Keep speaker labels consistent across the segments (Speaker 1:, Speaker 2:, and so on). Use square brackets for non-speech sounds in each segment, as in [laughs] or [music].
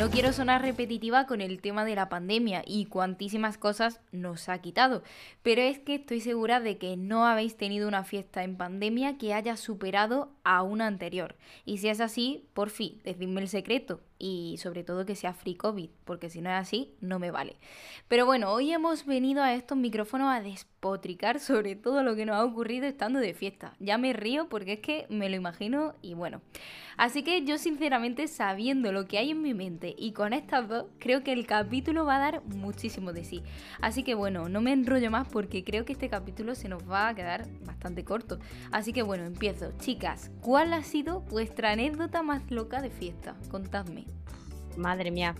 Speaker 1: No quiero sonar repetitiva con el tema de la pandemia y cuantísimas cosas nos ha quitado, pero es que estoy segura de que no habéis tenido una fiesta en pandemia que haya superado a una anterior. Y si es así, por fin, decidme el secreto y sobre todo que sea free COVID, porque si no es así, no me vale. Pero bueno, hoy hemos venido a estos micrófonos a despotricar sobre todo lo que nos ha ocurrido estando de fiesta. Ya me río porque es que me lo imagino y bueno. Así que yo sinceramente sabiendo lo que hay en mi mente y con estas dos, creo que el capítulo va a dar muchísimo de sí. Así que bueno, no me enrollo más porque creo que este capítulo se nos va a quedar bastante corto. Así que bueno, empiezo. Chicas, ¿cuál ha sido vuestra anécdota más loca de fiesta? Contadme.
Speaker 2: Madre mía.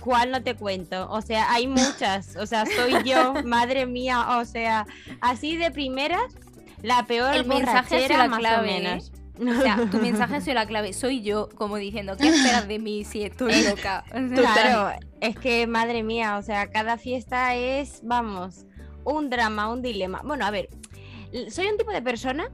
Speaker 2: ¿Cuál no te cuento? O sea, hay muchas. O sea, soy yo, [laughs] madre mía. O sea, así de primeras, la peor
Speaker 1: El mensaje es la
Speaker 2: más
Speaker 1: clave,
Speaker 2: o menos.
Speaker 1: O sea, [laughs] tu mensaje sido la clave. Soy yo, como diciendo, ¿qué esperas de mí si estoy loca? [laughs]
Speaker 2: Claro, es que madre mía, o sea, cada fiesta es, vamos, un drama, un dilema. Bueno, a ver, soy un tipo de persona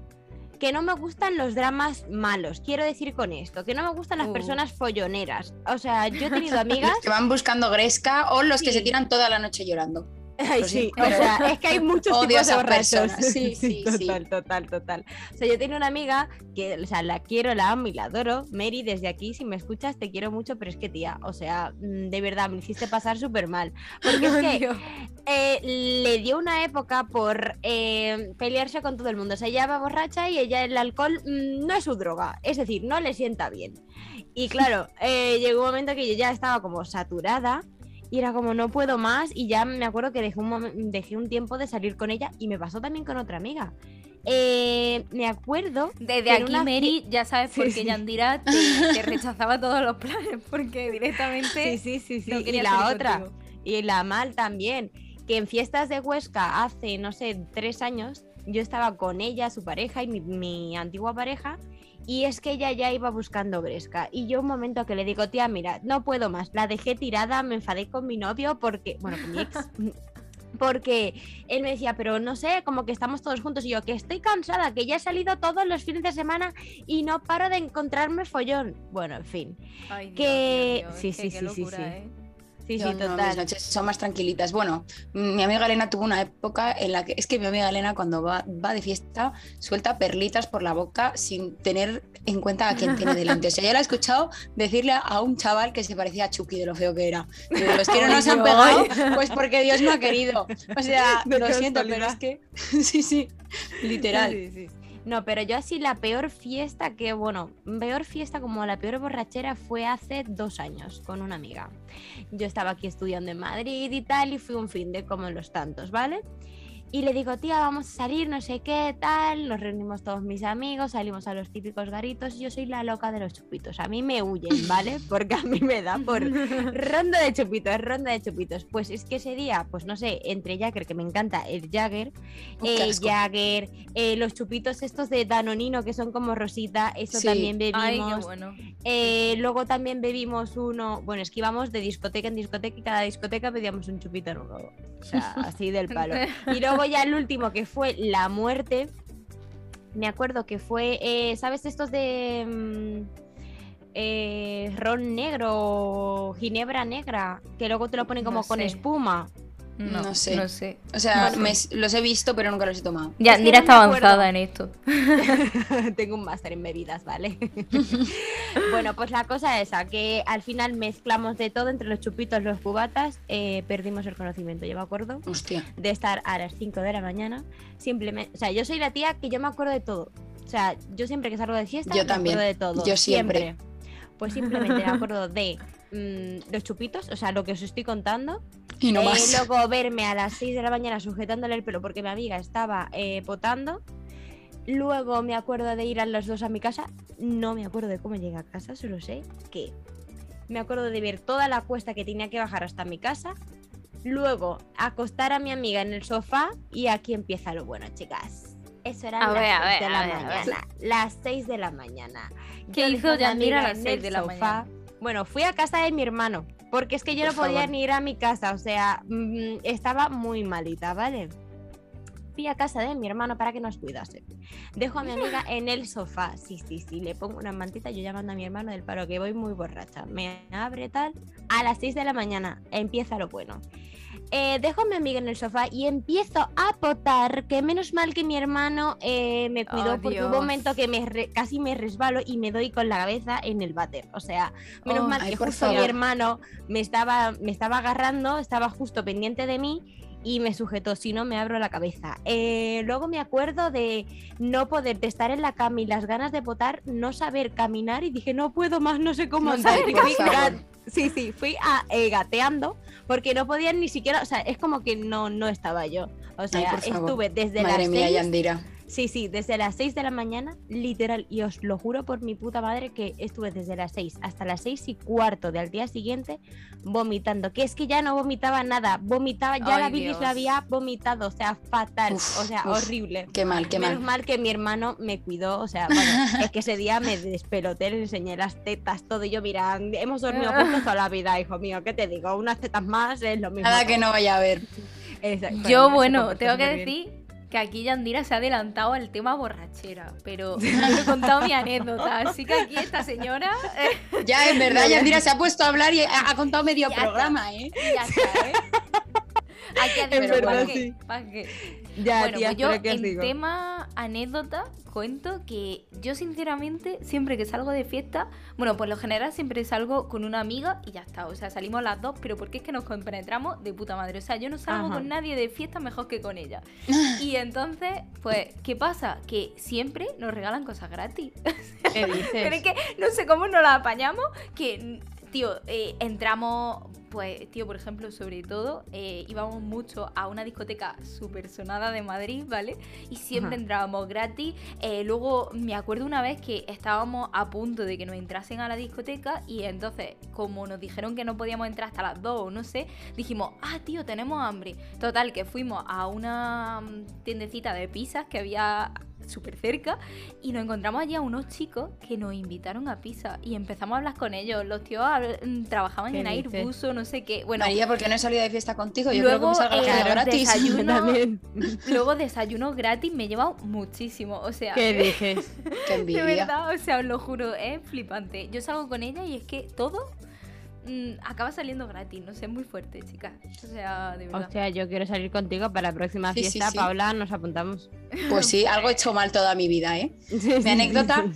Speaker 2: que no me gustan los dramas malos. Quiero decir con esto, que no me gustan las
Speaker 1: Uh.
Speaker 2: personas folloneras. O sea, yo he tenido [laughs] amigas.
Speaker 3: Los que van buscando gresca o los que se tiran toda la noche llorando.
Speaker 2: Ay, sí, o sea, es que hay muchos
Speaker 3: odio
Speaker 2: tipos de borrachos.
Speaker 3: Sí, [laughs] sí, sí.
Speaker 2: total, total, total. O sea, yo tengo una amiga que, o sea, la quiero, la amo y la adoro. Mary, desde aquí, si me escuchas, te quiero mucho, pero es que, tía, o sea, mm, de verdad, me hiciste pasar súper mal. Porque es [laughs] que eh, le dio una época por eh, pelearse con todo el mundo. O sea, ella va borracha y ella el alcohol mm, no es su droga. Es decir, no le sienta bien. Y claro, eh, llegó un momento que yo ya estaba como saturada y era como no puedo más y ya me acuerdo que dejé un, dejé un tiempo de salir con ella y me pasó también con otra amiga. Eh, me acuerdo
Speaker 1: Desde aquí,
Speaker 2: una
Speaker 1: Mary, ya sabes por qué
Speaker 2: sí.
Speaker 1: Yandira [laughs] te, te rechazaba todos los planes, porque directamente
Speaker 2: Sí, sí, sí, sí.
Speaker 1: no
Speaker 2: y la otra,
Speaker 1: contigo.
Speaker 2: y la mal también, que en fiestas de Huesca hace, no sé, tres años, yo estaba con ella, su pareja y mi, mi antigua pareja, y es que ella ya iba buscando Bresca. Y yo un momento que le digo, tía, mira, no puedo más, la dejé tirada, me enfadé con mi novio porque, bueno, con mi ex. [laughs] Porque él me decía, pero no sé, como que estamos todos juntos. Y yo, que estoy cansada, que ya he salido todos los fines de semana y no paro de encontrarme follón. Bueno, en fin.
Speaker 1: Ay,
Speaker 2: que-
Speaker 1: Dios, Dios,
Speaker 2: sí, sí,
Speaker 1: qué
Speaker 2: sí, sí, sí.
Speaker 1: ¿eh?
Speaker 2: Sí, sí,
Speaker 3: no, mis
Speaker 2: total.
Speaker 3: noches son más tranquilitas. Bueno, mi amiga Elena tuvo una época en la que es que mi amiga Elena cuando va, va de fiesta suelta perlitas por la boca sin tener en cuenta a quién tiene delante. O sea, yo la he escuchado decirle a un chaval que se parecía a Chucky de lo feo que era. Digo, los que no nos han pegado, pues porque Dios no ha querido. O sea, [laughs]
Speaker 2: De
Speaker 3: lo siento, pero es que [laughs] sí, sí, literal.
Speaker 2: Sí, sí. No, pero yo así la peor fiesta que, bueno, peor fiesta como la peor borrachera fue hace dos años con una amiga. Yo estaba aquí estudiando en Madrid y tal y fui un fin de como los tantos, ¿vale? Y le digo, tía, vamos a salir, no sé qué, tal. Nos reunimos todos mis amigos, salimos a los típicos garitos. y Yo soy la loca de los chupitos. A mí me huyen, ¿vale? [laughs] Porque a mí me da por [laughs] ronda de chupitos, ronda de chupitos. Pues es que ese día, pues no sé, entre Jagger, que me encanta el Jagger, eh. Jagger, eh, los chupitos estos de Danonino que son como rosita, eso
Speaker 3: Sí.
Speaker 2: también
Speaker 1: Ay, qué
Speaker 2: bebimos.
Speaker 1: bueno.
Speaker 2: Eh, luego también bebimos uno, bueno, es que íbamos de discoteca en discoteca y cada discoteca pedíamos un chupito nuevo. O sea, así del palo. [laughs] Y luego ya el último que fue la muerte. Me acuerdo que fue, eh, ¿sabes estos de mm, eh, ron negro ginebra negra? Que luego te lo ponen como
Speaker 1: No
Speaker 2: con
Speaker 1: sé.
Speaker 2: espuma.
Speaker 1: No,
Speaker 3: No sé.
Speaker 1: No sé.
Speaker 3: O sea, me- los he visto, pero nunca los he tomado.
Speaker 2: No me
Speaker 1: está avanzada en esto. [laughs]
Speaker 2: Tengo un máster en bebidas, ¿vale? [laughs] bueno, pues la cosa es esa, que al final mezclamos de todo entre los chupitos, los cubatas, eh, perdimos el conocimiento. Yo me acuerdo
Speaker 3: Hostia.
Speaker 2: de estar a las 5 de la mañana, simplemente, o sea, yo soy la tía que yo me acuerdo de todo. O sea, yo siempre que salgo de fiesta,
Speaker 3: Yo
Speaker 2: me
Speaker 3: también.
Speaker 2: acuerdo de todo.
Speaker 3: Yo siempre.
Speaker 2: Pues simplemente me acuerdo de mm, los chupitos, o sea, lo que os estoy contando.
Speaker 3: Y no
Speaker 2: Eh,
Speaker 3: más.
Speaker 2: luego verme a las 6 de la mañana sujetándole el pelo porque mi amiga estaba eh, potando. Luego me acuerdo de ir a los dos a mi casa. No me acuerdo de cómo llegué a casa, solo sé que me acuerdo de ver toda la cuesta que tenía que bajar hasta mi casa. Luego, acostar a mi amiga en el sofá y aquí empieza lo bueno, chicas. Eso era
Speaker 1: A
Speaker 2: las
Speaker 1: ver, a
Speaker 2: 6
Speaker 1: ver,
Speaker 2: de la mañana. Las 6 de la mañana.
Speaker 1: ¿Qué
Speaker 2: Yo
Speaker 1: hizo Yandira a
Speaker 2: amiga
Speaker 1: las
Speaker 2: en
Speaker 1: 6
Speaker 2: el
Speaker 1: de la
Speaker 2: sofá.
Speaker 1: mañana?
Speaker 2: Bueno, fui a casa de mi hermano, porque es que yo
Speaker 3: Por
Speaker 2: no podía
Speaker 3: favor.
Speaker 2: ni ir a mi casa, o sea, mm, estaba muy malita, ¿vale? Fui a casa de mi hermano para que nos cuidase. Dejo a mi amiga [laughs] en el sofá. Sí, sí, sí, le pongo una mantita, yo llamando a mi hermano del paro que voy muy borracha. Me abre tal. A las 6 de la mañana empieza lo bueno. Eh, dejo a mi amiga en el sofá y empiezo a potar, que menos mal que mi hermano eh, me cuidó
Speaker 1: Oh,
Speaker 2: porque hubo un momento que me re- casi me resbalo y me doy con la cabeza en el váter. O sea, menos
Speaker 1: Oh,
Speaker 2: mal que justo mi hermano me estaba, me estaba agarrando, estaba justo pendiente de mí y me sujetó, si no me abro la cabeza. Eh, luego me acuerdo de no poder de estar en la cama y las ganas de potar, no saber caminar y dije, no puedo más, no sé cómo
Speaker 1: No
Speaker 2: andar. Sí, sí, fui a, eh, gateando porque no podían ni siquiera, o sea, es como que no, no estaba yo. O sea, estuve desde
Speaker 3: Madre
Speaker 2: las
Speaker 3: mía,
Speaker 2: seis-
Speaker 3: Yandira.
Speaker 2: Sí, sí, desde las 6 de la mañana, literal, y os lo juro por mi puta madre que estuve desde las 6 hasta las 6 y cuarto del día siguiente vomitando, que es que ya no vomitaba nada, vomitaba, ya
Speaker 1: Ay,
Speaker 2: la bilis
Speaker 1: Dios.
Speaker 2: la había vomitado, o sea, fatal,
Speaker 3: Uf,
Speaker 2: o sea,
Speaker 3: uf.
Speaker 2: horrible.
Speaker 3: Qué mal, qué
Speaker 2: Menos
Speaker 3: mal.
Speaker 2: mal que mi hermano me cuidó, o sea, bueno, es que ese día me despeloté, le enseñé las tetas, todo, y yo, mira, hemos dormido [laughs] juntos toda la vida, hijo mío, ¿qué te digo? Unas tetas más es lo mismo.
Speaker 3: Nada que no vaya a ver.
Speaker 2: Exacto,
Speaker 1: Yo, bueno, tengo que decir que aquí Yandira se ha adelantado al tema borrachera, pero no he contado mi anécdota, así que aquí esta señora eh,
Speaker 3: Ya, es verdad, Yandira se ha puesto a hablar y ha, ha contado medio
Speaker 1: Ya está.
Speaker 3: programa, ¿eh?
Speaker 1: ya está, ¿eh? Aquí dicho,
Speaker 2: verdad,
Speaker 1: ¿para
Speaker 2: sí. Ya,
Speaker 1: bueno,
Speaker 2: tía,
Speaker 1: pues yo
Speaker 2: pero ¿qué os
Speaker 1: en tema anécdota cuento que yo sinceramente siempre que salgo de fiesta, bueno, por lo general siempre salgo con una amiga y ya está, o sea, salimos las dos, pero porque es que nos compenetramos de puta madre, o sea, yo no salgo
Speaker 2: Ajá.
Speaker 1: con nadie de fiesta mejor que con ella. Y entonces, pues, ¿qué pasa? Que siempre nos regalan cosas gratis.
Speaker 2: ¿Qué dices? [laughs]
Speaker 1: Pero es que no sé cómo nos la apañamos, que, tío, eh, entramos, pues, tío, por ejemplo, sobre todo, eh, íbamos mucho a una discoteca súper sonada de Madrid, ¿vale? Y siempre
Speaker 2: Ajá.
Speaker 1: entrábamos gratis. Eh, luego me acuerdo una vez que estábamos a punto de que nos entrasen a la discoteca y entonces, como nos dijeron que no podíamos entrar hasta las 2 o no sé, dijimos, ah, tío, tenemos hambre. Total, que fuimos a una mm, tiendecita de pizzas que había súper cerca y nos encontramos allí a unos chicos que nos invitaron a pizza y empezamos a hablar con ellos. Los tíos habl- mm, trabajaban
Speaker 2: ¿Qué
Speaker 1: en? Airbus o no sé qué. Bueno,
Speaker 3: María, ¿por qué no he salido de fiesta contigo? Yo
Speaker 1: Luego,
Speaker 3: creo que me salga la
Speaker 1: eh,
Speaker 3: gratis.
Speaker 1: desayuno- [laughs]
Speaker 2: También. [laughs]
Speaker 1: luego desayunos gratis me he llevado muchísimo. O sea,
Speaker 2: ¿Qué [laughs] dices?
Speaker 3: Qué
Speaker 1: de
Speaker 3: envidia.
Speaker 1: verdad, o sea, os lo juro, es flipante. Yo salgo con ella y es que todo mm, acaba saliendo gratis. No sé, es muy fuerte, chicas. O sea, de verdad.
Speaker 2: Hostia, yo quiero salir contigo para la próxima
Speaker 3: Sí, sí,
Speaker 2: fiesta,
Speaker 3: sí.
Speaker 2: Paula, nos apuntamos.
Speaker 3: Pues sí, algo he hecho mal toda mi vida, ¿eh? [laughs] Mi anécdota,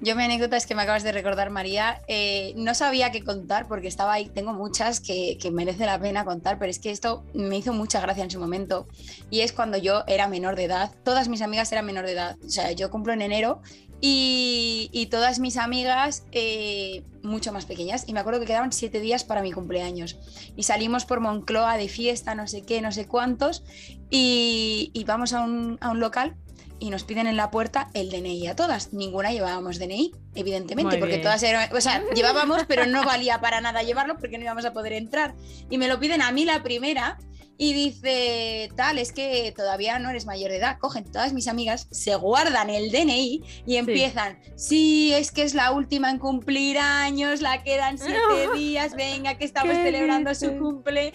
Speaker 3: yo mi anécdota es que me acabas de recordar, María. eh, no sabía qué contar porque estaba ahí, tengo muchas que, que merece la pena contar, pero es que esto me hizo mucha gracia en su momento. Y es cuando yo era menor de edad. Todas mis amigas eran menor de edad. O sea, yo cumplo en enero y, todas mis amigas eh, mucho más pequeñas. Y me acuerdo que quedaban siete días para mi cumpleaños. Y salimos por Moncloa de fiesta, no sé qué, no sé cuántos. Y, y vamos a un, a un local y nos piden en la puerta el DNI a todas. Ninguna llevábamos DNI, evidentemente,
Speaker 2: Muy
Speaker 3: porque
Speaker 2: bien.
Speaker 3: todas eran, o sea, llevábamos, pero no valía para nada llevarlo porque no íbamos a poder entrar. Y me lo piden a mí la primera y dice, tal, es que todavía no eres mayor de edad. Cogen todas mis amigas, se guardan el DNI y empiezan, sí, es que es la última en cumplir años, la quedan siete días, venga, que estamos
Speaker 2: ¿Qué
Speaker 3: celebrando su cumple.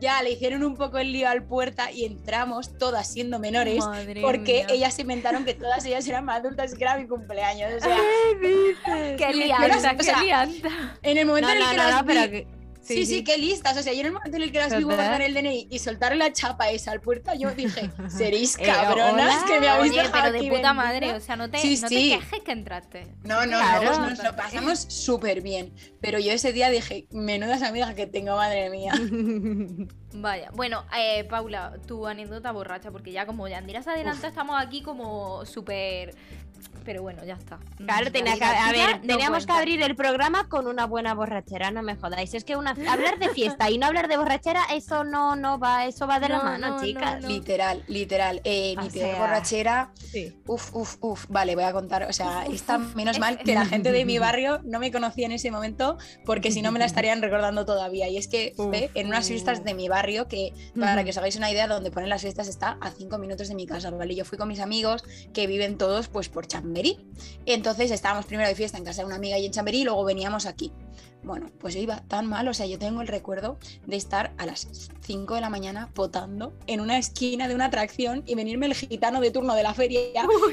Speaker 3: Ya le hicieron un poco el lío al puerta y entramos todas siendo menores
Speaker 1: Madre
Speaker 3: porque
Speaker 1: mía.
Speaker 3: ellas se inventaron que todas ellas eran más adultas y que era mi cumpleaños. O sea,
Speaker 1: Qué lianta,
Speaker 3: o
Speaker 1: qué
Speaker 3: sea,
Speaker 1: lianta.
Speaker 3: en el momento
Speaker 2: No,
Speaker 3: en el
Speaker 2: no,
Speaker 3: que
Speaker 2: no,
Speaker 3: las
Speaker 2: no,
Speaker 3: vi-
Speaker 2: pero que...
Speaker 3: Sí, sí, qué listas. O sea, yo en el momento en el que las vi guardar el DNI y soltar la chapa esa al puerta, yo dije, [laughs] seréis
Speaker 2: Eh,
Speaker 3: cabronas que me habéis
Speaker 1: Oye,
Speaker 3: dejado
Speaker 1: pero de puta
Speaker 3: vendida".
Speaker 1: madre, o sea, no te,
Speaker 3: Sí,
Speaker 1: no
Speaker 3: sí.
Speaker 1: te quejes que entraste.
Speaker 3: No, no,
Speaker 2: Claro.
Speaker 3: no, nos lo pasamos súper bien. Pero yo ese día dije, menudas amigas que tengo, madre mía. [laughs]
Speaker 1: Vaya, bueno, eh, Paula, tu anécdota borracha, porque ya como Yandira se adelanta, estamos aquí como súper pero bueno, ya está.
Speaker 2: Claro, tenía que, a
Speaker 1: vida
Speaker 2: ver,
Speaker 1: no
Speaker 2: teníamos que abrir el programa con una buena borrachera, no me jodáis. Es que una, [laughs] hablar de fiesta y no hablar de borrachera, eso no, no va, eso va de la
Speaker 1: No,
Speaker 2: mano,
Speaker 1: no, no,
Speaker 2: chicas.
Speaker 1: no.
Speaker 3: Literal, literal. Eh, mi peor
Speaker 2: sea,
Speaker 3: borrachera.
Speaker 2: Sí.
Speaker 3: Uf, uf, uf. Vale, voy a contar. O sea, está menos mal que [laughs] la gente de mi barrio no me conocía en ese momento, porque si no me la estarían recordando todavía. Y es que fue en unas fiestas de mi barrio, que para que os hagáis una idea, donde ponen las fiestas está a cinco minutos de mi casa, ¿vale? Yo fui con mis amigos que viven todos pues por Chamberí. Entonces estábamos primero de fiesta en casa de una amiga y en Chamberí y luego veníamos aquí. Bueno, pues yo iba tan mal, o sea, yo tengo el recuerdo de estar a las 5 de la mañana potando en una esquina de una atracción y venirme el gitano de turno de la feria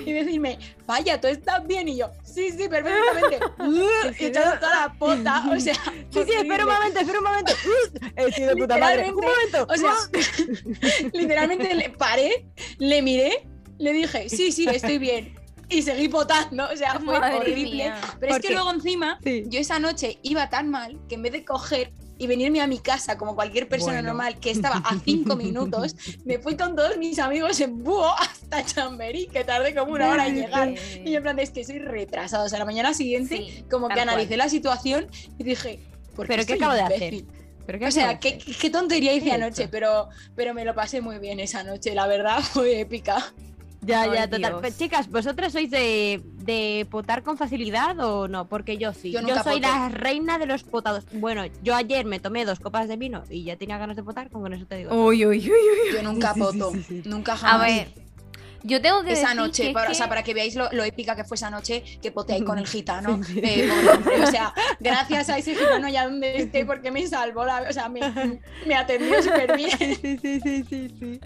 Speaker 3: y decirme, vaya, ¿tú estás bien? Y yo, sí, sí, perfectamente. [laughs] y echando toda la pota, o sea,
Speaker 2: Sí, sí, espera un momento, espera un momento. He sido puta madre. Un momento.
Speaker 3: O sea, [laughs] literalmente le paré, le miré, le dije, sí, sí, estoy bien. Y seguí potando, o sea, fue
Speaker 1: Madre
Speaker 3: horrible.
Speaker 1: mía.
Speaker 3: Pero es que luego encima,
Speaker 2: Sí.
Speaker 3: yo esa noche iba tan mal que en vez de coger y venirme a mi casa como cualquier persona
Speaker 2: Bueno.
Speaker 3: normal que estaba a cinco minutos, [laughs] me fui con todos mis amigos en búho hasta Chamberí, que tardé como una hora en llegar.
Speaker 1: Eh,
Speaker 3: Y yo en plan, es que soy retrasado. O sea, la mañana siguiente,
Speaker 1: Sí,
Speaker 3: como que
Speaker 1: tal cual.
Speaker 3: analicé la situación y dije, ¿por
Speaker 2: ¿Pero qué acabo de hacer?
Speaker 3: imbécil?
Speaker 2: ¿Pero qué
Speaker 3: O sea, qué, qué tontería hice
Speaker 2: ¿Qué he
Speaker 3: anoche, pero, pero me lo pasé muy bien esa noche. La verdad [laughs] fue épica.
Speaker 2: Ya, ya, total. Pues, chicas, ¿vosotras sois de, de potar con facilidad o no? Porque yo sí.
Speaker 3: Yo
Speaker 2: Yo, soy la reina de los potados. Bueno, yo ayer me tomé dos copas de vino y ya tenía ganas de potar, con eso te digo.
Speaker 1: Uy, uy, uy, uy.
Speaker 3: Yo nunca
Speaker 2: Sí,
Speaker 3: poto,
Speaker 2: sí, sí.
Speaker 3: nunca
Speaker 1: A
Speaker 3: jamás.
Speaker 1: ver, yo tengo que
Speaker 3: esa
Speaker 1: decir
Speaker 3: noche,
Speaker 1: que
Speaker 3: para,
Speaker 1: que-
Speaker 3: o sea, para que veáis lo, lo épica que fue esa noche, que ahí con el [laughs] gitano. eh, hombre, o sea, gracias a ese gitano ya donde esté, porque me salvó, la, o sea, me, me atendió súper bien. [laughs]
Speaker 2: Sí, sí, sí, sí, sí.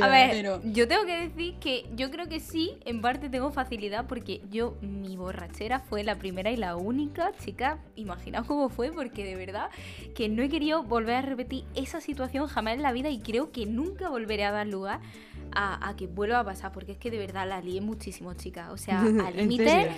Speaker 1: A ver,
Speaker 3: Pero-
Speaker 1: yo tengo que decir que yo creo que sí, en parte tengo facilidad porque yo, mi borrachera fue la primera y la única, chica, imaginaos cómo fue, porque de verdad que no he querido volver a repetir esa situación jamás en la vida y creo que nunca volveré a dar lugar a, a que vuelva a pasar, porque es que de verdad la lié muchísimo, chica, o sea, [laughs] al
Speaker 2: ¿En
Speaker 1: límite,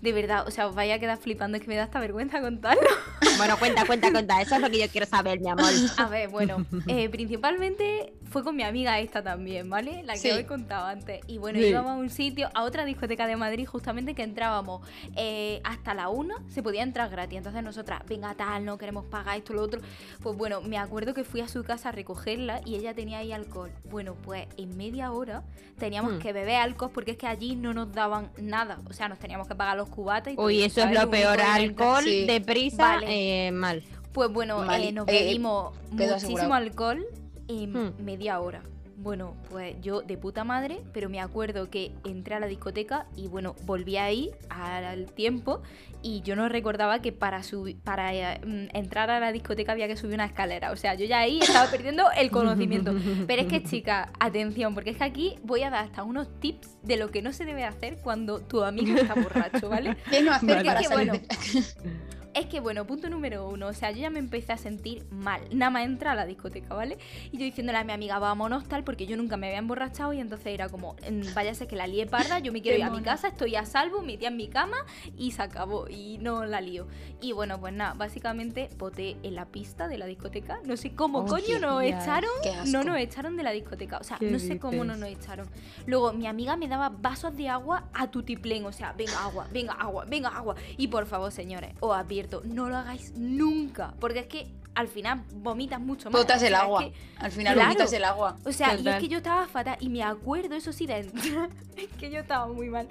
Speaker 1: de verdad, o sea, os vaya a quedar flipando, es que me da hasta vergüenza contarlo. [laughs]
Speaker 2: Bueno, cuenta, cuenta, cuenta. Eso es lo que yo quiero saber, mi amor.
Speaker 1: A ver, bueno, eh, principalmente fue con mi amiga esta también, ¿vale? La que
Speaker 3: Sí.
Speaker 1: os he contado antes. Y bueno,
Speaker 2: Sí.
Speaker 1: íbamos a un sitio, a otra discoteca de Madrid, justamente que entrábamos eh, hasta la una, se podía entrar gratis. Entonces nosotras, venga tal, no queremos pagar esto, lo otro. Pues bueno, me acuerdo que fui a su casa a recogerla y ella tenía ahí alcohol. Bueno, pues en media hora teníamos
Speaker 2: Hmm.
Speaker 1: que beber alcohol porque es que allí no nos daban nada. O sea, nos teníamos que pagar los cubatas y todo.
Speaker 2: Uy, eso es
Speaker 1: ¿sabes?
Speaker 2: lo
Speaker 1: único
Speaker 2: peor. Alcohol,
Speaker 3: Sí.
Speaker 2: deprisa,
Speaker 1: Vale.
Speaker 2: eh, mal.
Speaker 1: Pues bueno,
Speaker 3: Mal-
Speaker 1: eh, nos
Speaker 3: eh,
Speaker 1: bebimos muchísimo
Speaker 3: asegurado.
Speaker 1: alcohol en
Speaker 2: Hmm.
Speaker 1: media hora. Bueno, pues yo de puta madre, pero me acuerdo que entré a la discoteca y bueno, volví ahí al tiempo y yo no recordaba que para subir, para eh, mm, entrar a la discoteca había que subir una escalera. O sea, yo ya ahí estaba perdiendo el conocimiento. [laughs] Pero es que, chica, atención, porque es que aquí voy a dar hasta unos tips de lo que no se debe hacer cuando tu amigo está borracho, ¿vale? [laughs]
Speaker 3: ¿Qué no hacer
Speaker 1: Porque
Speaker 3: para
Speaker 1: es que,
Speaker 3: salir
Speaker 1: bueno,
Speaker 3: de- [laughs]
Speaker 1: Es que bueno, punto número uno, o sea, yo ya me empecé a sentir mal, nada más entrar a la discoteca, ¿vale? Y yo diciéndole a mi amiga, vámonos tal, porque yo nunca me había emborrachado y entonces era como, "Mm, váyase que la lié parda, yo me quiero ir a mi casa, estoy a salvo, me metí en mi cama y se acabó y no la lío. Y bueno, pues nada, básicamente boté en la pista de la discoteca, no sé cómo coño nos echaron, no nos echaron de la discoteca, o sea,
Speaker 2: ¿Qué
Speaker 1: no sé cómo no nos echaron. Luego mi amiga me daba vasos de agua a tutiplén, o sea, venga agua, venga agua, venga agua. Y por favor, señores, os advierto, no lo hagáis nunca, porque es que al final vomitas mucho más.
Speaker 3: Botas
Speaker 1: o
Speaker 3: el
Speaker 1: es
Speaker 3: agua.
Speaker 1: que-
Speaker 3: Al final
Speaker 1: Claro.
Speaker 3: vomitas el agua.
Speaker 1: o sea, y es que yo estaba fatal y me acuerdo, eso sí, de entrar, [laughs] es que yo estaba muy mal,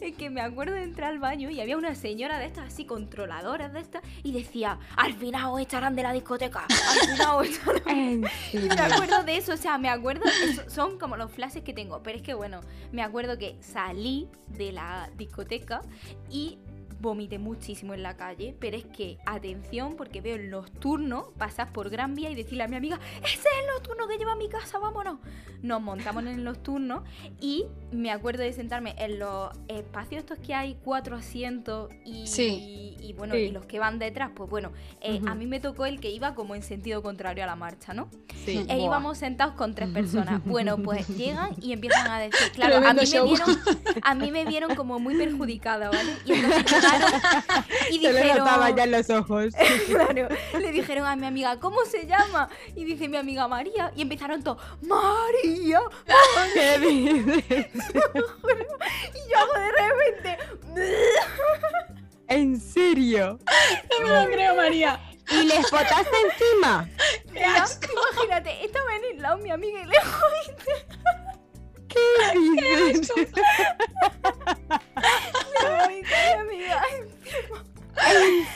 Speaker 1: es que me acuerdo de entrar al baño y había una señora de estas así controladoras de estas y decía, al final os echarán de la discoteca, al final os echarán [laughs] y me acuerdo de eso, o sea, me acuerdo, eso- son como los flashes que tengo, pero es que bueno, me acuerdo que salí de la discoteca y vomité muchísimo en la calle, pero es que, atención, porque veo el nocturno pasar por Gran Vía y decirle a mi amiga, ese es el nocturno que lleva a mi casa, vámonos. Nos montamos en el nocturno y me acuerdo de sentarme en los espacios estos que hay, cuatro asientos y,
Speaker 3: Sí.
Speaker 1: y, bueno,
Speaker 2: Sí.
Speaker 1: y los que van detrás, pues bueno, eh, a mí me tocó el que iba como en sentido contrario a la marcha, ¿no?
Speaker 2: Sí.
Speaker 1: E
Speaker 3: Buah.
Speaker 1: íbamos sentados con tres personas. Bueno, pues [laughs] llegan y empiezan a decir, claro, a mí, me vieron, a mí me vieron como muy perjudicada, ¿vale? Y entonces [laughs] y
Speaker 2: Se le
Speaker 1: dijeron,
Speaker 2: notaba ya en los ojos. [laughs]
Speaker 1: claro, le dijeron a mi amiga, ¿cómo se llama? Y dice mi amiga María. Y empezaron todos, María.
Speaker 2: ¿Qué dices? [laughs]
Speaker 1: Y yo hago de repente.
Speaker 2: ¿En serio?
Speaker 3: No me lo creo, María.
Speaker 2: ¿Y les potaste encima?
Speaker 3: Qué asco.
Speaker 1: Imagínate, estaba en el lado mi amiga y lejos.
Speaker 2: ¿Qué dices?
Speaker 1: Amiga.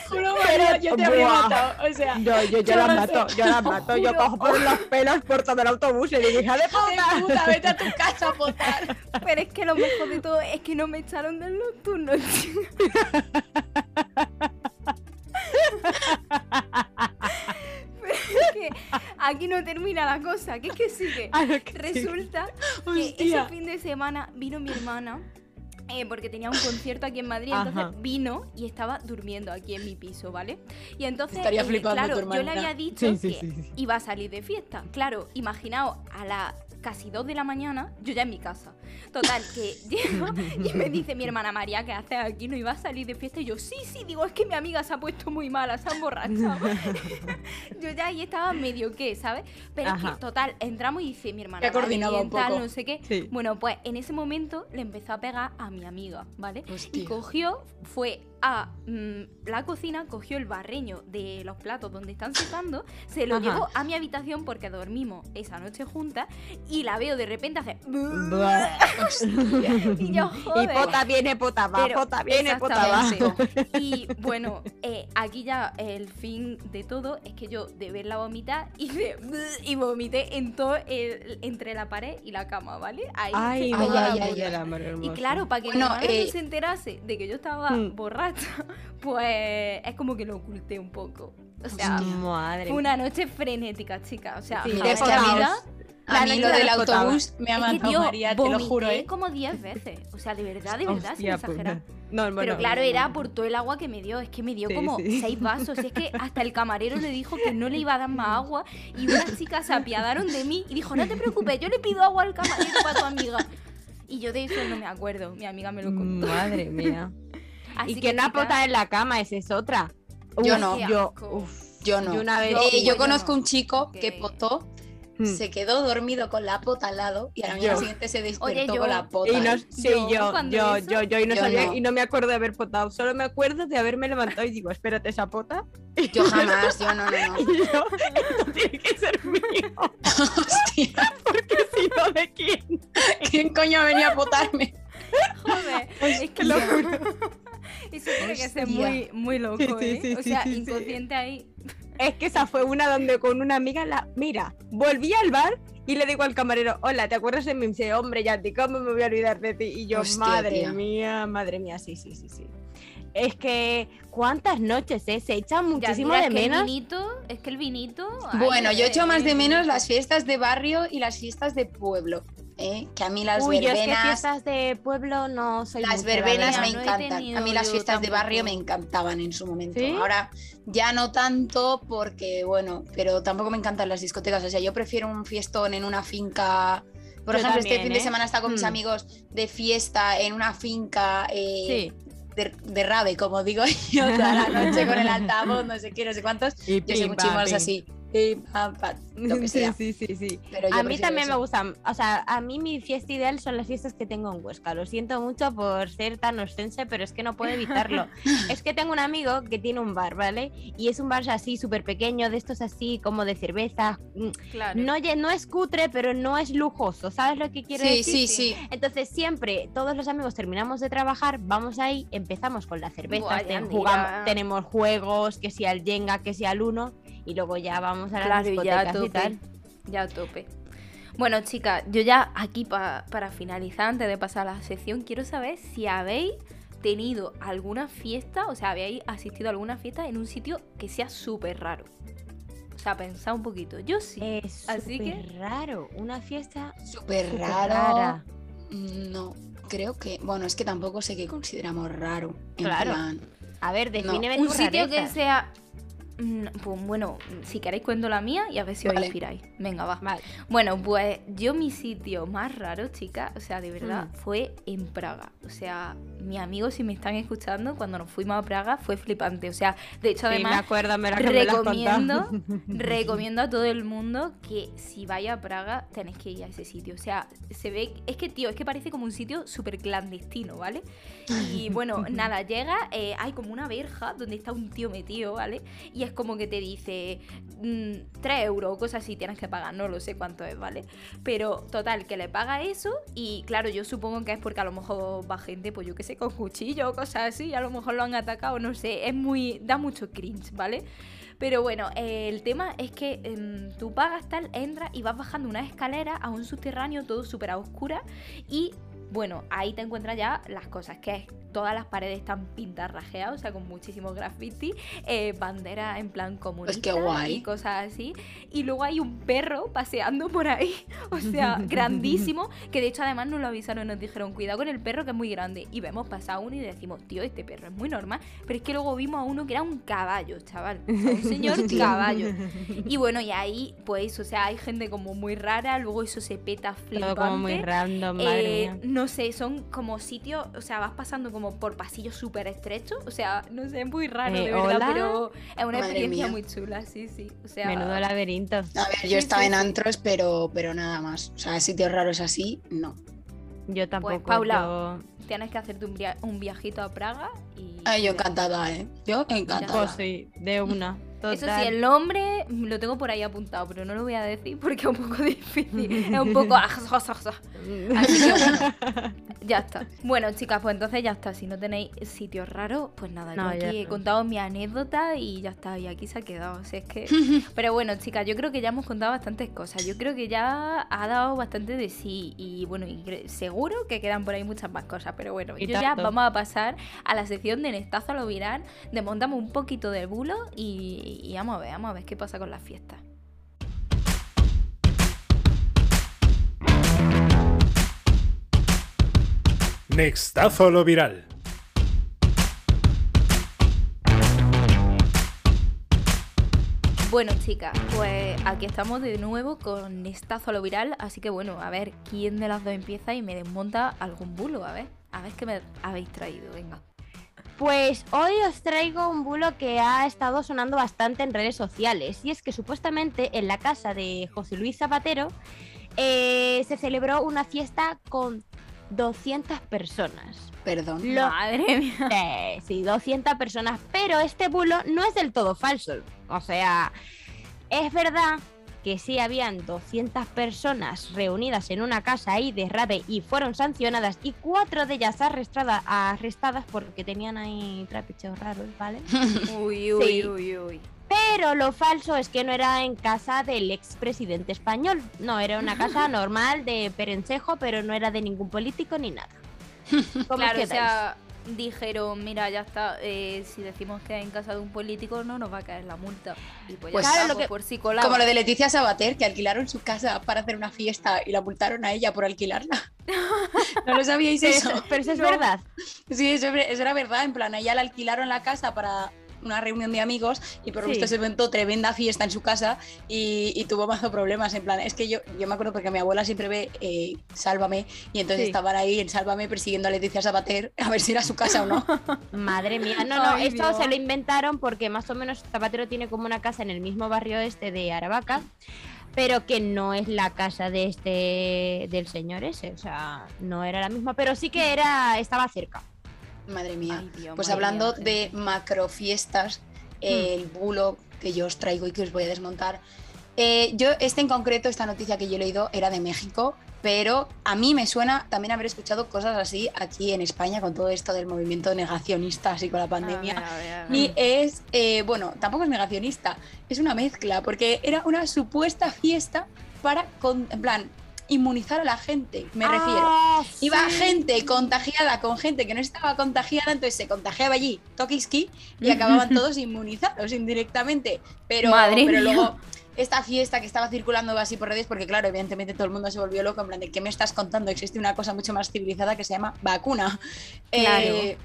Speaker 3: Juro, María, yo te habría
Speaker 2: Buah.
Speaker 3: matado. O sea,
Speaker 2: Yo, yo, yo
Speaker 1: Yo
Speaker 2: las
Speaker 1: no
Speaker 2: mato, yo las mato, yo cojo por los pelos por todo el autobús y le dije, ¡hija de
Speaker 3: puta,
Speaker 2: puta!
Speaker 3: vete a tu casa a potar.
Speaker 1: Pero es que lo mejor de todo es que no me echaron del nocturno. [laughs] Pero es que aquí no termina la cosa, que es que sigue.
Speaker 2: Lo que.
Speaker 1: Resulta [laughs] que ese fin de semana vino mi hermana. eh, porque tenía un concierto aquí en Madrid,
Speaker 2: Ajá.
Speaker 1: entonces vino y estaba durmiendo aquí en mi piso, ¿vale? Y entonces,
Speaker 3: Estaría
Speaker 1: eh,
Speaker 3: flipando
Speaker 1: claro,
Speaker 3: tu
Speaker 1: yo le había dicho
Speaker 2: Sí, sí,
Speaker 1: que
Speaker 2: sí, sí.
Speaker 1: iba a salir de fiesta. Claro, imaginaos, a las casi 2 de la mañana, yo ya en mi casa. Total, que [laughs] llega y me dice mi hermana María, ¿qué haces aquí? ¿No iba a salir de fiesta? Y yo, sí, sí, digo, es que mi amiga se ha puesto muy mala, se ha emborrachado. [laughs] yo ya ahí estaba medio que, ¿sabes? Pero es que, total, entramos y dice mi hermana,
Speaker 3: Ya
Speaker 1: "Vale,
Speaker 3: coordinaba
Speaker 1: bien,
Speaker 3: un
Speaker 1: tal,
Speaker 3: poco.
Speaker 1: no sé qué.
Speaker 2: Sí.
Speaker 1: Bueno, pues en ese momento le empezó a pegar a mi amiga, ¿vale? Y cogió, fue a mm, la cocina, cogió el barreño de los platos donde están secando, se lo
Speaker 2: Ajá.
Speaker 1: llevó a mi habitación porque dormimos esa noche juntas y la veo de repente hacer... [laughs] Y yo,
Speaker 2: Y
Speaker 1: joder.
Speaker 2: pota viene, pota va,
Speaker 1: Pero-
Speaker 2: pota viene, pota va. [laughs]
Speaker 1: Y bueno, eh, aquí ya el fin de todo es que yo de verla vomitar hice [laughs] y vomité en todo el- entre la pared y la cama, ¿vale? Ahí
Speaker 2: Ay,
Speaker 3: ay,
Speaker 1: la
Speaker 3: ay, ay,
Speaker 1: Y claro, para que
Speaker 3: Bueno,
Speaker 1: mi hermana
Speaker 3: eh,
Speaker 1: no se enterase de que yo estaba
Speaker 2: Mm.
Speaker 1: borracha, pues es como que lo oculté un poco. O sea,
Speaker 3: Hostia.
Speaker 2: Madre
Speaker 1: fue una noche frenética, chica. O sea,
Speaker 2: Sí,
Speaker 1: jamás la vida-
Speaker 3: A mí lo
Speaker 2: de
Speaker 3: del autobús me ha
Speaker 1: es que,
Speaker 3: matado,
Speaker 1: tío,
Speaker 3: María, te lo juro, ¿eh?
Speaker 1: como 10 veces. O sea, de verdad, de verdad, sin
Speaker 2: Hostia, pues,
Speaker 1: exagerar.
Speaker 2: No, bueno,
Speaker 1: Pero claro,
Speaker 2: no,
Speaker 1: era
Speaker 2: no.
Speaker 1: por todo el agua que me dio. Es que me dio
Speaker 2: Sí,
Speaker 1: como
Speaker 2: sí.
Speaker 1: seis vasos. Y es que hasta el camarero le dijo que no le iba a dar más agua. Y unas chicas se apiadaron de mí y dijo, no te preocupes, yo le pido agua al camarero para tu amiga. Y yo de eso no me acuerdo. Mi amiga me lo contó.
Speaker 2: Madre mía. [laughs]
Speaker 1: Así
Speaker 2: y
Speaker 1: que,
Speaker 2: que no pota en la cama, esa es otra.
Speaker 3: Yo
Speaker 2: Uf,
Speaker 3: no.
Speaker 2: Yo,
Speaker 1: Qué asco.
Speaker 2: uf.
Speaker 3: Yo no.
Speaker 2: Yo una vez-
Speaker 3: Eh,
Speaker 1: No,
Speaker 3: yo
Speaker 1: yo
Speaker 3: conozco
Speaker 1: no.
Speaker 3: un chico
Speaker 1: Que-
Speaker 3: que potó,
Speaker 2: Mm.
Speaker 3: se quedó dormido con la pota al lado y a la mañana siguiente se despertó
Speaker 1: Oye, yo-
Speaker 3: con la pota.
Speaker 2: Y no, sí,
Speaker 1: Yo,
Speaker 2: yo, yo, yo, yo, y no
Speaker 3: Yo
Speaker 2: sabía,
Speaker 3: no.
Speaker 2: y no me acuerdo de haber potado, solo me acuerdo de haberme levantado y digo, espérate esa pota.
Speaker 3: Yo jamás, yo no, no, no. [laughs]
Speaker 2: Y yo, esto tiene que ser mío, [laughs]
Speaker 3: Hostia, [laughs]
Speaker 2: porque si no, ¿de quién?
Speaker 3: ¿quién coño venía a potarme?
Speaker 1: Joder, es que
Speaker 2: lo
Speaker 1: Eso tiene que ser muy, muy loco,
Speaker 2: Sí, sí,
Speaker 1: ¿eh?
Speaker 2: sí,
Speaker 1: o sea,
Speaker 2: sí, sí.
Speaker 1: inconsciente ahí.
Speaker 2: Es que esa fue una donde con una amiga la. Mira, volví al bar y le digo al camarero, hola, ¿te acuerdas de mí? Y me dice, hombre, Yanti, ¿cómo me voy a olvidar de ti? Y yo,
Speaker 3: Hostia,
Speaker 2: madre
Speaker 3: tía.
Speaker 2: mía, madre mía, sí, sí, sí, sí. Es que, ¿cuántas noches, eh? Se echan
Speaker 1: Ya,
Speaker 2: muchísimo
Speaker 1: mira,
Speaker 2: de
Speaker 1: es que
Speaker 2: menos.
Speaker 1: el vinito, es que el vinito... ay,
Speaker 3: Bueno, yo echo más de menos las fiestas de barrio y las fiestas de pueblo. ¿Eh? Que a mí las
Speaker 2: Uy, yo es que
Speaker 3: verbenas,
Speaker 2: fiestas de pueblo no soy
Speaker 3: las
Speaker 2: mucho, la
Speaker 3: verbenas me encantan. A mí las fiestas de barrio me encantaban en su momento.
Speaker 2: ¿Sí?
Speaker 3: Ahora ya no tanto porque, bueno, pero tampoco me encantan las discotecas. O sea, yo prefiero un fiestón en una finca. Por
Speaker 2: Yo
Speaker 3: ejemplo, este fin
Speaker 2: ¿eh?
Speaker 3: de semana he estado con mis
Speaker 2: Mm.
Speaker 3: amigos de fiesta en una finca eh,
Speaker 2: Sí.
Speaker 3: de, de rave, como digo [laughs] yo, toda la noche con el altavoz, no sé qué, no sé cuántos.
Speaker 2: Y
Speaker 3: Yo soy
Speaker 2: pim, pam,
Speaker 3: chimosa
Speaker 2: pim.
Speaker 3: así. Lo que [laughs] sea.
Speaker 2: Sí, sí, sí, sí.
Speaker 3: Pero yo
Speaker 2: A mí también me gustan, o sea, a mí mi fiesta ideal son las fiestas que tengo en Huesca. Lo siento mucho por ser tan ostense, pero es que no puedo evitarlo. [laughs] es que tengo un amigo que tiene un bar, ¿vale? Y es un bar así súper pequeño, de estos así como de cerveza. Mm,
Speaker 1: Claro.
Speaker 2: No, no es cutre, pero no es lujoso, ¿sabes lo que quiero
Speaker 3: Sí,
Speaker 2: decir?
Speaker 3: sí, sí.
Speaker 2: Entonces siempre, todos los amigos terminamos de trabajar, vamos ahí, empezamos con la cerveza, jugamos- tenemos juegos, que sea el Jenga, que sea el Uno, y luego ya vamos a las
Speaker 1: Claro, y ya a
Speaker 2: discotecas y
Speaker 1: tope.
Speaker 2: tal.
Speaker 1: Ya a tope. Bueno, chicas, yo ya aquí pa- para finalizar, antes de pasar a la sección, quiero saber si habéis tenido alguna fiesta, o sea, habéis asistido a alguna fiesta en un sitio que sea súper raro. O sea, pensad un poquito. Yo sí.
Speaker 2: Es
Speaker 1: Así que-
Speaker 2: súper raro, una fiesta
Speaker 3: Súper raro.
Speaker 2: rara.
Speaker 3: No, creo que. Bueno, es que tampoco sé qué consideramos raro. En
Speaker 2: Claro.
Speaker 3: plan,
Speaker 2: A ver, defíneme
Speaker 1: un
Speaker 2: tu
Speaker 1: sitio que sea... Mm, Pues bueno, si queréis cuento la mía y a ver si os inspiráis. Venga, va.
Speaker 2: Vale.
Speaker 1: Bueno, pues yo mi sitio más raro, chica, o sea, de verdad,
Speaker 2: Mm.
Speaker 1: fue en Praga. O sea, mi amigo, si me están escuchando, cuando nos fuimos a Praga fue flipante. O sea, de hecho,
Speaker 2: Sí, me
Speaker 1: además,
Speaker 2: acuerdo, me me
Speaker 1: recomiendo, [laughs] recomiendo a todo el mundo que si vaya a Praga tenéis que ir a ese sitio. O sea, se ve, es que tío, es que parece como un sitio súper clandestino, ¿vale? Y bueno, [laughs] nada, llega, eh, hay como una verja donde está un tío metido, ¿vale? Y es como que te dice 3 euros o cosas así, tienes que pagar, no lo sé cuánto es, ¿vale? Pero total, que le paga eso y claro, yo supongo que es porque a lo mejor va gente, pues yo qué sé, con cuchillo o cosas así, a lo mejor lo han atacado, no sé, es muy, da mucho cringe, ¿vale? Pero bueno, eh, el tema es que em, tú pagas tal, entras y vas bajando una escalera a un subterráneo todo súper a oscura y bueno, ahí te encuentras ya las cosas, que es todas las paredes están pintarrajeadas, o sea, con muchísimos graffiti, eh, banderas en plan comunista
Speaker 3: Pues guay.
Speaker 1: y cosas así. Y luego hay un perro paseando por ahí, [laughs] o sea, [laughs] grandísimo, que de hecho además nos lo avisaron, nos dijeron, cuidado con el perro que es muy grande. Y vemos pasar uno y decimos, tío, este perro es muy normal, pero es que luego vimos a uno que era un caballo, chaval, o sea, un señor [laughs] caballo. Y bueno, y ahí, pues, o sea, hay gente como muy rara, luego eso se peta flipante.
Speaker 2: Todo como muy random, madre
Speaker 1: Eh,
Speaker 2: mía.
Speaker 1: no sé, son como sitios, o sea, vas pasando como por pasillos súper estrechos, o sea, no sé, es muy raro
Speaker 2: Eh,
Speaker 1: de verdad,
Speaker 2: ¿hola?
Speaker 1: pero es una
Speaker 3: Madre
Speaker 1: experiencia
Speaker 3: mía.
Speaker 1: muy chula, sí, sí. O sea,
Speaker 2: Menudo laberinto.
Speaker 3: A ver,
Speaker 1: Sí,
Speaker 3: yo estaba
Speaker 1: sí,
Speaker 3: en
Speaker 1: sí.
Speaker 3: antros, pero, pero nada más. O sea, sitios raros así, no.
Speaker 2: Yo tampoco.
Speaker 1: Pues, Paula,
Speaker 2: yo-
Speaker 1: tienes que hacerte un, via- un viajito a Praga y...
Speaker 3: Ay, yo encantada, ¿eh? Yo encantada.
Speaker 2: Pues sí, de una.
Speaker 1: Eso sí, el nombre lo tengo por ahí apuntado, pero no lo voy a decir porque es un poco [laughs] difícil. es un poco. Así que bueno, [laughs] ya está. Bueno, chicas, pues entonces ya está. Si no tenéis sitios raros, pues nada,
Speaker 2: No,
Speaker 1: yo aquí he contado mi anécdota y ya está. Y aquí se ha quedado. O sea, es que. [laughs] Pero bueno, chicas, yo creo que ya hemos contado bastantes cosas. Yo creo que ya ha dado bastante de sí. Y bueno, y seguro que quedan por ahí muchas más cosas. Pero bueno, yo ya vamos a pasar a la sección de Nestazo a lo viral. Desmontamos un poquito del bulo y, y vamos a ver, vamos a ver qué pasa con las fiestas.
Speaker 4: Nextazo lo viral.
Speaker 1: Bueno, chicas, pues aquí estamos de nuevo con Nestazo a lo viral. Así que bueno, a ver quién de las dos empieza y me desmonta algún bulo. A ver, a ver qué me habéis traído. Venga.
Speaker 2: Pues hoy os traigo un bulo que ha estado sonando bastante en redes sociales. Y es que supuestamente en la casa de José Luis Zapatero eh, se celebró una fiesta con 200 personas.
Speaker 3: Perdón.
Speaker 2: Lo-
Speaker 1: Madre mía.
Speaker 2: Eh, sí, 200 personas. Pero este bulo no es del todo falso. O sea, es verdad que sí habían 200 personas reunidas en una casa ahí de rave y fueron sancionadas y cuatro de ellas arrestada- arrestadas porque tenían ahí trapicheos raros, ¿vale?
Speaker 1: Uy, [laughs] uy,
Speaker 2: Sí.
Speaker 1: uy, uy.
Speaker 2: Pero lo falso es que no era en casa del expresidente español. No, era una [laughs] casa normal de Perencejo, pero no era de ningún político ni nada. [laughs] ¿Cómo
Speaker 1: Claro, o sea, dijeron, mira, ya está, eh, si decimos que en casa de un político no nos va a caer la multa. Y pues,
Speaker 3: Pues
Speaker 1: ya
Speaker 2: claro,
Speaker 1: está,
Speaker 2: lo
Speaker 1: pues
Speaker 2: que-
Speaker 1: por.
Speaker 3: Como lo de Leticia Sabater, que alquilaron su casa para hacer una fiesta y la multaron a ella por alquilarla. [laughs] ¿No lo sabíais eso?
Speaker 2: eso, pero eso es
Speaker 3: No.
Speaker 2: verdad.
Speaker 3: Sí, eso, eso era verdad. En plan, a ella la alquilaron la casa para una reunión de amigos y por lo
Speaker 2: Sí.
Speaker 3: visto se inventó tremenda fiesta en su casa y, y tuvo mazo problemas. En plan, es que yo, yo me acuerdo porque mi abuela siempre ve eh, Sálvame y entonces
Speaker 2: Sí.
Speaker 3: estaban ahí en Sálvame persiguiendo a Leticia Sabater a ver si era su casa o no. [laughs]
Speaker 2: Madre mía, no, no,
Speaker 1: Ay,
Speaker 2: esto
Speaker 1: Dios.
Speaker 2: se lo inventaron porque más o menos Zapatero tiene como una casa en el mismo barrio este de Aravaca, pero que no es la casa de este del señor ese, o sea, no era la misma, pero sí que era estaba cerca.
Speaker 3: Madre mía.
Speaker 1: Ay, Dios,
Speaker 3: Pues
Speaker 1: madre
Speaker 3: hablando
Speaker 1: mía,
Speaker 3: de macrofiestas, el bulo que yo os traigo y que os voy a desmontar. eh, yo, este en concreto, esta noticia que yo he leído era de México, pero a mí me suena también haber escuchado cosas así aquí en España con todo esto del movimiento negacionista, así con la pandemia.
Speaker 1: A ver, a ver, a ver.
Speaker 3: Y es, eh, bueno, tampoco es negacionista, es una mezcla, porque era una supuesta fiesta para, con- en plan, inmunizar a la gente, me refiero.
Speaker 2: Ah,
Speaker 3: Iba
Speaker 2: sí.
Speaker 3: gente contagiada con gente que no estaba contagiada, entonces se contagiaba allí Tokiski y acababan todos inmunizados indirectamente. Pero,
Speaker 1: Madre
Speaker 3: pero
Speaker 1: mía.
Speaker 3: luego esta fiesta que estaba circulando así por redes, porque claro, evidentemente todo el mundo se volvió loco, en plan de ¿qué me estás contando? Existe una cosa mucho más civilizada que se llama vacuna.
Speaker 1: Claro.
Speaker 3: Eh,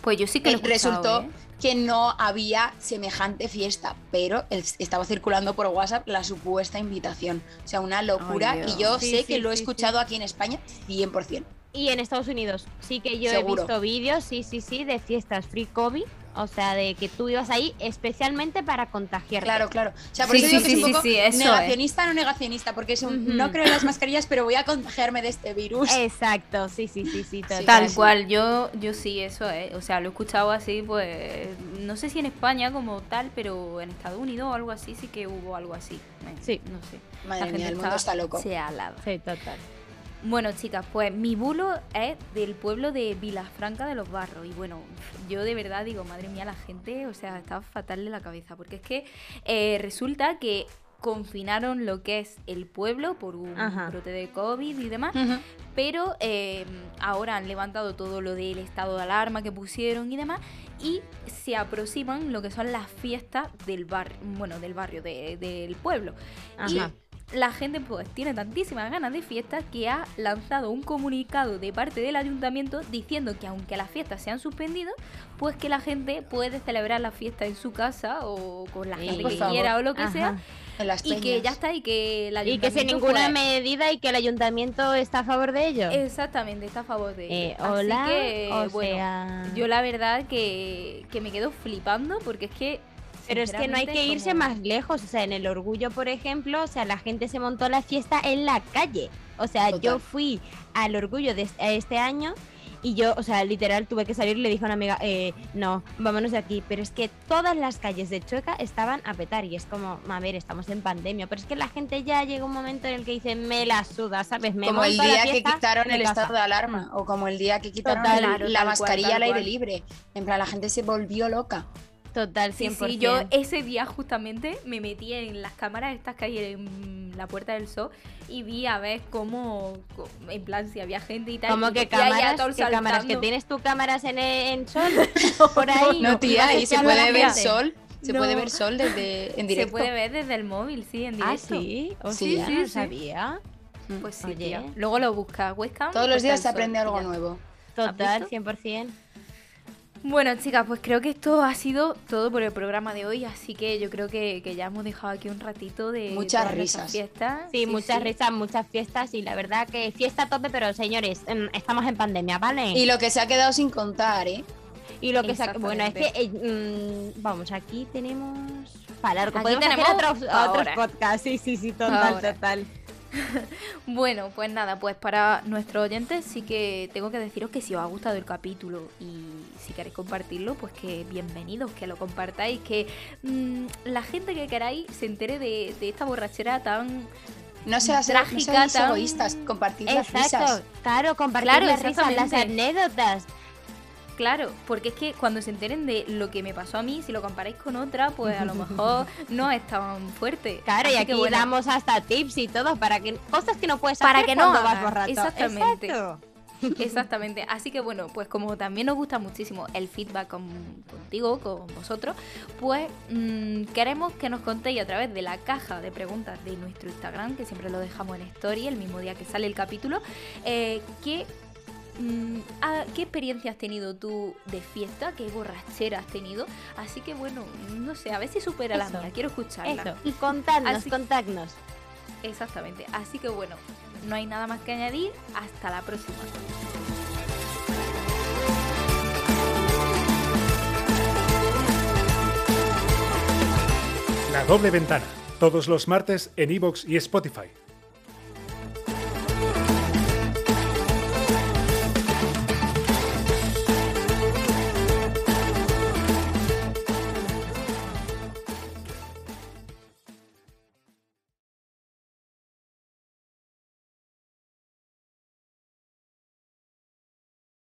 Speaker 1: Pues yo sí que lo he
Speaker 3: eh, resultó
Speaker 1: ¿eh?
Speaker 3: Que no había semejante fiesta, pero estaba circulando por WhatsApp la supuesta invitación. O sea, una locura. Y yo
Speaker 2: Sí,
Speaker 3: sé
Speaker 2: sí,
Speaker 3: que lo he
Speaker 2: sí,
Speaker 3: escuchado aquí en España 100%.
Speaker 2: Y en Estados Unidos sí que yo
Speaker 3: Seguro.
Speaker 2: he visto vídeos, sí, sí, sí, de fiestas free COVID. O sea, de que tú ibas ahí especialmente para contagiarte.
Speaker 3: Claro, claro. O sea, por
Speaker 1: Sí,
Speaker 3: eso digo
Speaker 1: sí,
Speaker 3: que es
Speaker 1: sí,
Speaker 3: un
Speaker 1: sí,
Speaker 3: poco
Speaker 1: sí, eso es.
Speaker 3: negacionista, no negacionista, porque es un, no creo en las mascarillas, pero voy a contagiarme de este virus.
Speaker 2: Exacto, sí, sí, sí, sí. total.
Speaker 1: Tal
Speaker 3: sí.
Speaker 1: cual, yo, yo sí, eso es. O sea, lo he escuchado así, pues. No sé si en España como tal, pero en Estados Unidos o algo así, sí que hubo algo así. Eh,
Speaker 2: Sí.
Speaker 1: No sé.
Speaker 3: Madre
Speaker 1: La
Speaker 3: mía,
Speaker 1: gente
Speaker 3: el mundo está loco.
Speaker 1: Se alaba.
Speaker 2: Sí, total.
Speaker 1: Bueno, chicas, pues mi bulo es del pueblo de Vilafranca de los Barros. Y bueno, yo de verdad digo, madre mía, la gente, o sea, está fatal de la cabeza. Porque es que eh, resulta que confinaron lo que es el pueblo por un
Speaker 2: Ajá.
Speaker 1: brote de COVID y demás. Pero eh, ahora han levantado todo lo del estado de alarma que pusieron y demás. Y se aproximan lo que son las fiestas del barrio, bueno, del barrio, de- del pueblo.
Speaker 2: Ajá.
Speaker 1: Y la gente pues tiene tantísimas ganas de fiesta que ha lanzado un comunicado de parte del ayuntamiento diciendo que aunque las fiestas se han suspendido, pues que la gente puede celebrar la fiesta en su casa o con la gente que quiera o lo que
Speaker 2: Ajá.
Speaker 1: sea. Y que ya está y que el
Speaker 2: Y
Speaker 1: ayuntamiento...
Speaker 2: que sin ninguna medida y que el ayuntamiento está a favor de ello.
Speaker 1: Exactamente, está a favor de ello.
Speaker 2: Eh,
Speaker 1: Así
Speaker 2: hola,
Speaker 1: que,
Speaker 2: o
Speaker 1: bueno,
Speaker 2: sea...
Speaker 1: yo la verdad que, que me quedo flipando porque es que...
Speaker 2: Pero es que no hay que irse
Speaker 1: como-
Speaker 2: más lejos. O sea, en el orgullo, por ejemplo, o sea, la gente se montó la fiesta en la calle. O sea, yo fui al orgullo de este, año y yo, o sea, literal tuve que salir y le dije a una amiga, eh, no, vámonos de aquí. Pero es que todas las calles de Chueca estaban a petar y es como, a ver, estamos en pandemia. Pero es que la gente ya llega un momento en el que dice, me la suda, ¿sabes? Me
Speaker 3: como el día que quitaron el
Speaker 2: casa".
Speaker 3: estado de alarma o como el día que quitaron
Speaker 2: Total,
Speaker 3: la
Speaker 1: cual,
Speaker 3: mascarilla al aire
Speaker 1: cual.
Speaker 3: libre. En plan, la gente se volvió loca.
Speaker 2: Total,
Speaker 1: Sí,
Speaker 2: 100%.
Speaker 1: sí, yo ese día justamente me metí en las cámaras estas que hay en la Puerta del Sol y vi a ver cómo, en plan, si había gente y tal.
Speaker 2: Como
Speaker 1: y
Speaker 2: que cámaras,
Speaker 1: todos
Speaker 2: ¿Qué cámaras, que tienes tú cámaras en, en sol [laughs] [laughs] por ahí.
Speaker 3: No, tía, ahí se puede ver sol. Se
Speaker 1: No.
Speaker 3: puede ver sol desde en directo.
Speaker 1: Se puede ver desde el móvil, sí, en
Speaker 2: Ah,
Speaker 1: directo.
Speaker 2: sí, o
Speaker 3: Sí,
Speaker 2: sí,
Speaker 1: sí,
Speaker 2: no
Speaker 1: sí.
Speaker 2: sabía.
Speaker 1: Pues sí,
Speaker 2: Oye.
Speaker 1: tía. Luego lo buscas, webcam.
Speaker 3: Todos los días se aprende algo nuevo.
Speaker 2: Total,
Speaker 1: visto?
Speaker 2: 100%.
Speaker 1: Bueno, chicas, pues creo que esto ha sido todo por el programa de hoy, así que yo creo que, que ya hemos dejado aquí un ratito de
Speaker 3: Muchas risas.
Speaker 1: fiestas.
Speaker 2: Sí, muchas
Speaker 1: sí.
Speaker 2: risas, muchas fiestas y la verdad que fiesta a tope, pero señores, estamos en pandemia, ¿vale?
Speaker 3: Y lo que se ha quedado sin contar, ¿eh?
Speaker 2: Y lo que sa- bueno, es que eh, mm, vamos, aquí tenemos para largo.
Speaker 1: Aquí
Speaker 2: Podemos
Speaker 1: tenemos
Speaker 2: hacer otros, podcasts. Sí, sí, sí, total,
Speaker 1: Ahora.
Speaker 2: total. [laughs]
Speaker 1: Bueno, pues nada, pues para nuestros oyentes sí que tengo que deciros que si os ha gustado el capítulo y si queréis compartirlo, pues que bienvenidos, que lo compartáis, que mm, la gente que queráis se entere de, de esta borrachera tan...
Speaker 3: No seas, no
Speaker 1: Trágica,
Speaker 3: seáis
Speaker 1: tan-
Speaker 3: egoístas, compartid las risas.
Speaker 2: claro, compartir
Speaker 1: Claro,
Speaker 2: las risas, las anécdotas.
Speaker 1: Claro, porque es que cuando se enteren de lo que me pasó a mí, si lo comparáis con otra, pues a lo [laughs] mejor no es tan fuerte.
Speaker 2: Claro, y aquí
Speaker 1: que bueno,
Speaker 2: damos hasta tips y todo para que cosas que no puedes
Speaker 1: Para
Speaker 2: hacer
Speaker 1: que no
Speaker 2: vas borracho.
Speaker 1: exactamente.
Speaker 2: Exacto.
Speaker 1: Exactamente. Así que bueno, pues como también nos gusta muchísimo el feedback con- contigo, con vosotros, pues mm, queremos que nos contéis a través de la caja de preguntas de nuestro Instagram, que siempre lo dejamos en story el mismo día que sale el capítulo, eh, ah, qué experiencia has tenido tú de fiesta, qué borrachera has tenido. Así que bueno, no sé, a ver si supera la
Speaker 2: Eso.
Speaker 1: mía, quiero escucharla.
Speaker 2: Eso, y contadnos,
Speaker 1: Así-
Speaker 2: contadnos.
Speaker 1: Exactamente. Así que bueno, no hay nada más que añadir. Hasta la próxima.
Speaker 4: La doble ventana, todos los martes en iVoox y Spotify.